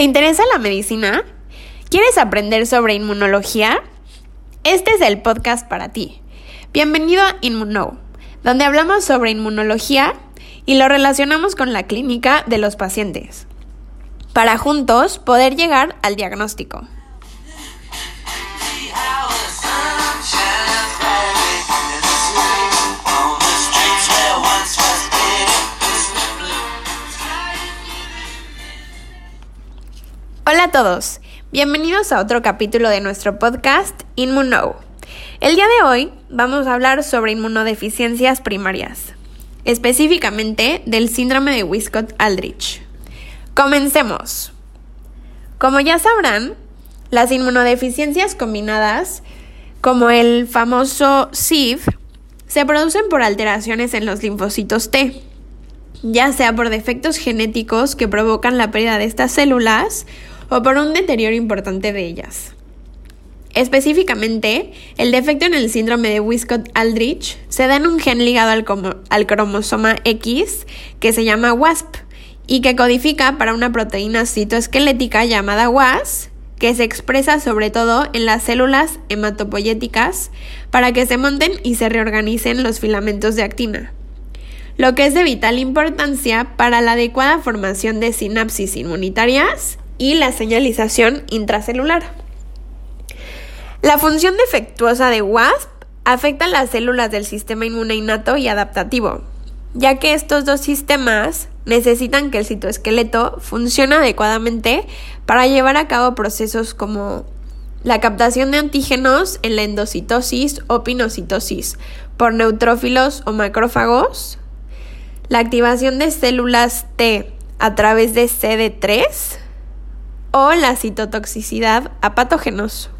¿Te interesa la medicina? ¿Quieres aprender sobre inmunología? Este es el podcast para ti. Bienvenido a Inmuno, donde hablamos sobre inmunología y lo relacionamos con la clínica de los pacientes, para juntos poder llegar al diagnóstico. Hola a todos, bienvenidos a otro capítulo de nuestro podcast Inmuno. El día de hoy vamos a hablar sobre inmunodeficiencias primarias, específicamente del síndrome de Wiskott-Aldrich. Comencemos. Como ya sabrán, las inmunodeficiencias combinadas, como el famoso SIV, se producen por alteraciones en los linfocitos T, ya sea por defectos genéticos que provocan la pérdida de estas células o por un deterioro importante de ellas. Específicamente, el defecto en el síndrome de Wiskott-Aldrich se da en un gen ligado al, al, cromosoma X que se llama WASP y que codifica para una proteína citoesquelética llamada WAS que se expresa sobre todo en las células hematopoyéticas para que se monten y se reorganicen los filamentos de actina, lo que es de vital importancia para la adecuada formación de sinapsis inmunitarias y la señalización intracelular. La función defectuosa de WASP afecta a las células del sistema inmune innato y adaptativo, ya que estos dos sistemas necesitan que el citoesqueleto funcione adecuadamente para llevar a cabo procesos como la captación de antígenos en la endocitosis o pinocitosis por neutrófilos o macrófagos, la activación de células T a través de CD3, o la citotoxicidad a patógenos.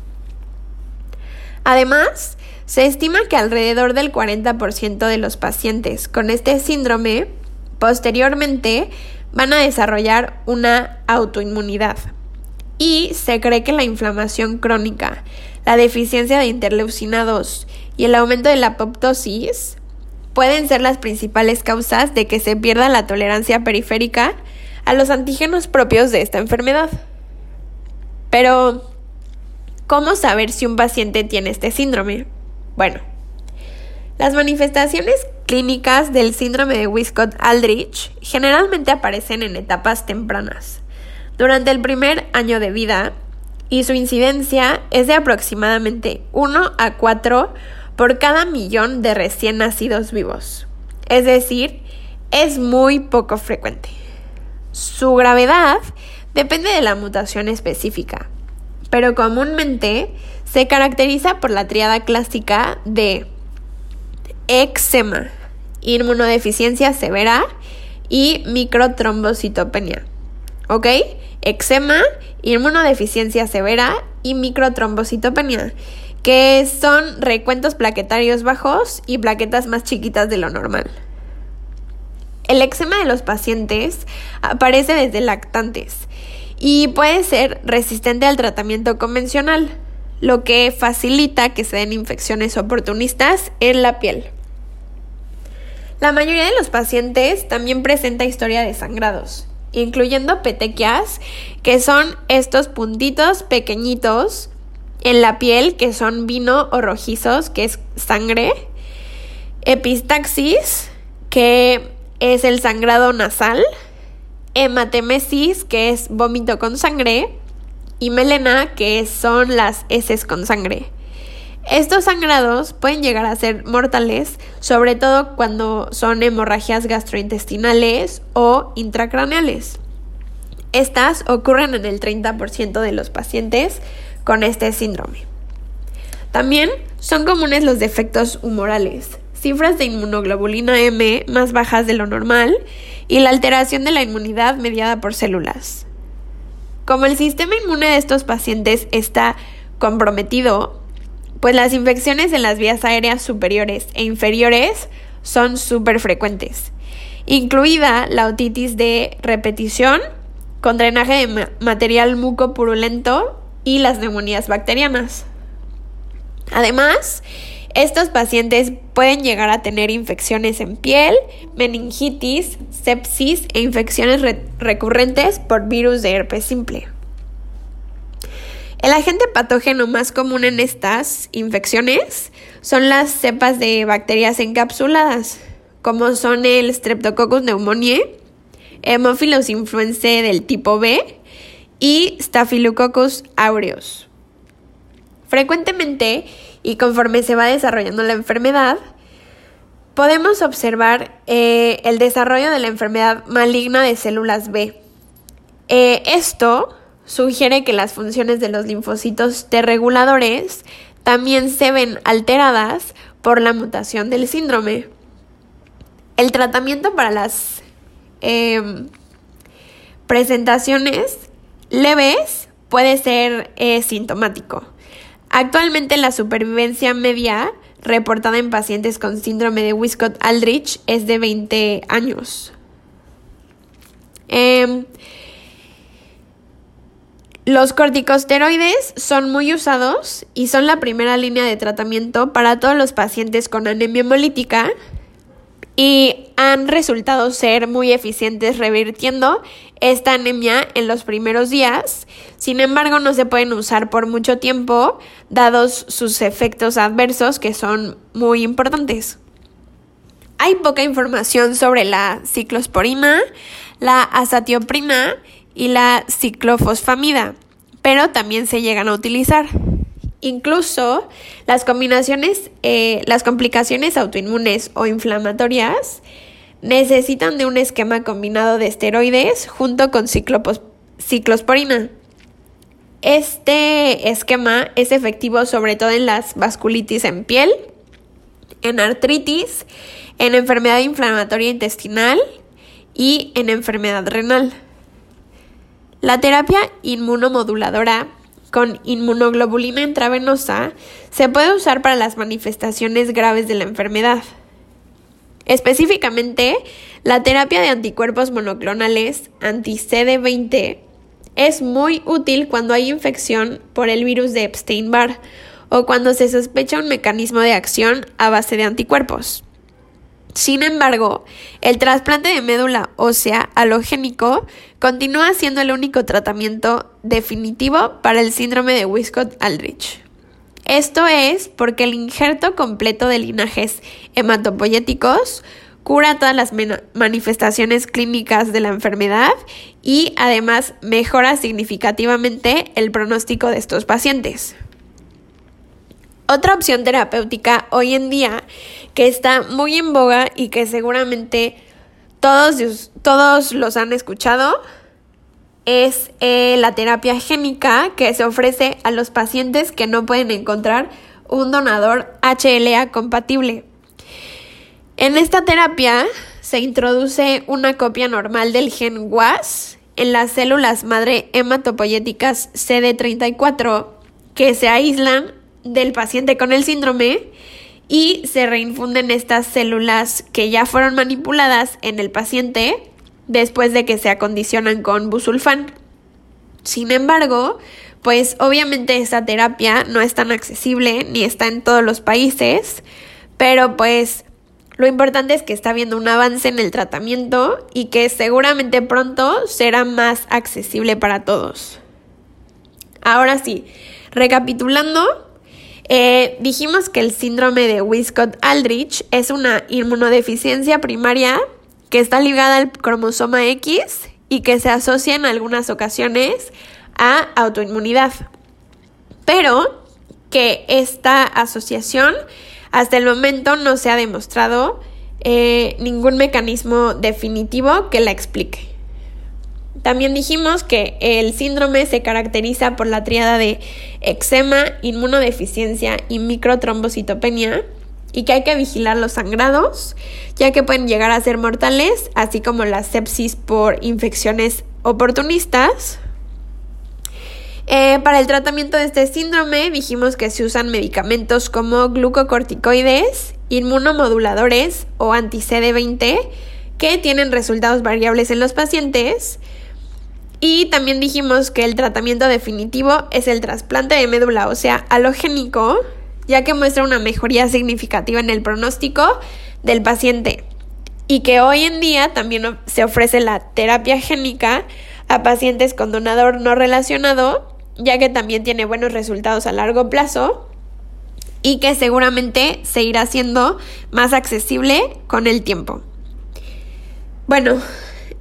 Además, se estima que alrededor del 40% de los pacientes con este síndrome posteriormente van a desarrollar una autoinmunidad. Y se cree que la inflamación crónica, la deficiencia de interleucina 2 y el aumento de la apoptosis pueden ser las principales causas de que se pierda la tolerancia periférica a los antígenos propios de esta enfermedad. Pero, ¿cómo saber si un paciente tiene este síndrome? Bueno, las manifestaciones clínicas del síndrome de Wiskott-Aldrich generalmente aparecen en etapas tempranas, durante el primer año de vida, y su incidencia es de aproximadamente 1 a 4 por cada millón de recién nacidos vivos. Es decir, es muy poco frecuente. Su gravedad depende de la mutación específica, pero comúnmente se caracteriza por la triada clásica de eczema, inmunodeficiencia severa y microtrombocitopenia. ¿Ok? Eczema, inmunodeficiencia severa y microtrombocitopenia, que son recuentos plaquetarios bajos y plaquetas más chiquitas de lo normal. El eczema de los pacientes aparece desde lactantes y puede ser resistente al tratamiento convencional, lo que facilita que se den infecciones oportunistas en la piel. La mayoría de los pacientes también presenta historia de sangrados, incluyendo petequias, que son estos puntitos pequeñitos en la piel que son vino o rojizos, que es sangre, epistaxis, que es el sangrado nasal, hematemesis, que es vómito con sangre, y melena, que son las heces con sangre. Estos sangrados pueden llegar a ser mortales, sobre todo cuando son hemorragias gastrointestinales o intracraneales. Estas ocurren en el 30% de los pacientes con este síndrome. También son comunes los defectos humorales, cifras de inmunoglobulina M más bajas de lo normal y la alteración de la inmunidad mediada por células. Como el sistema inmune de estos pacientes está comprometido, pues las infecciones en las vías aéreas superiores e inferiores son súper frecuentes, incluida la otitis de repetición con drenaje de material mucopurulento y las neumonías bacterianas. Además, estos pacientes pueden llegar a tener infecciones en piel, meningitis, sepsis e infecciones recurrentes por virus de herpes simple. El agente patógeno más común en estas infecciones son las cepas de bacterias encapsuladas, como son el Streptococcus pneumoniae, Hemophilus influenzae del tipo B y Staphylococcus aureus. Frecuentemente, y conforme se va desarrollando la enfermedad, podemos observar eh, el desarrollo de la enfermedad maligna de células B. Eh, esto sugiere que las funciones de los linfocitos T reguladores también se ven alteradas por la mutación del síndrome. El tratamiento para las em, presentaciones leves puede ser eh, sintomático. Actualmente la supervivencia media reportada en pacientes con síndrome de Wiskott-Aldrich es de 20 años. Em, los corticosteroides son muy usados y son la primera línea de tratamiento para todos los pacientes con anemia hemolítica y han resultado ser muy eficientes revirtiendo esta anemia en los primeros días. Sin embargo, no se pueden usar por mucho tiempo dados sus efectos adversos que son muy importantes. Hay poca información sobre la ciclosporina, la azatioprina y la ciclofosfamida, pero también se llegan a utilizar. Incluso las combinaciones, eh, las complicaciones autoinmunes o inflamatorias necesitan de un esquema combinado de esteroides junto con ciclosporina. Este esquema es efectivo sobre todo en las vasculitis en piel, en artritis, en enfermedad inflamatoria intestinal y en enfermedad renal. La terapia inmunomoduladora con inmunoglobulina intravenosa se puede usar para las manifestaciones graves de la enfermedad. Específicamente, la terapia de anticuerpos monoclonales anti-CD20 es muy útil cuando hay infección por el virus de Epstein-Barr o cuando se sospecha un mecanismo de acción a base de anticuerpos. Sin embargo, el trasplante de médula ósea halogénico continúa siendo el único tratamiento definitivo para el síndrome de Wiskott-Aldrich. Esto es porque el injerto completo de linajes hematopoyéticos cura todas las manifestaciones clínicas de la enfermedad y además mejora significativamente el pronóstico de estos pacientes. Otra opción terapéutica hoy en día que está muy en boga y que seguramente todos, todos los han escuchado es eh, la terapia génica que se ofrece a los pacientes que no pueden encontrar un donador HLA compatible. En esta terapia se introduce una copia normal del gen WAS en las células madre hematopoyéticas CD34 que se aíslan del paciente con el síndrome y se reinfunden estas células que ya fueron manipuladas en el paciente después de que se acondicionan con busulfán. Sin embargo, pues obviamente esta terapia no es tan accesible ni está en todos los países, pero pues lo importante es que está habiendo un avance en el tratamiento y que seguramente pronto será más accesible para todos. Ahora sí, recapitulando, eh, dijimos que el síndrome de Wiskott-Aldrich es una inmunodeficiencia primaria que está ligada al cromosoma X y que se asocia en algunas ocasiones a autoinmunidad. Pero que esta asociación hasta el momento no se ha demostrado eh, ningún mecanismo definitivo que la explique. También dijimos que el síndrome se caracteriza por la triada de eczema, inmunodeficiencia y microtrombocitopenia y que hay que vigilar los sangrados, ya que pueden llegar a ser mortales, así como la sepsis por infecciones oportunistas. Eh, para el tratamiento de este síndrome dijimos que se usan medicamentos como glucocorticoides, inmunomoduladores o anti-CD20 que tienen resultados variables en los pacientes y también dijimos que el tratamiento definitivo es el trasplante de médula ósea halogénico, ya que muestra una mejoría significativa en el pronóstico del paciente. Y que hoy en día también se ofrece la terapia génica a pacientes con donador no relacionado, ya que también tiene buenos resultados a largo plazo y que seguramente se irá siendo más accesible con el tiempo. Bueno,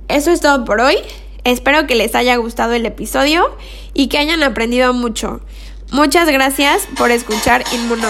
eso es todo por hoy. Espero que les haya gustado el episodio y que hayan aprendido mucho. Muchas gracias por escuchar Inmuno.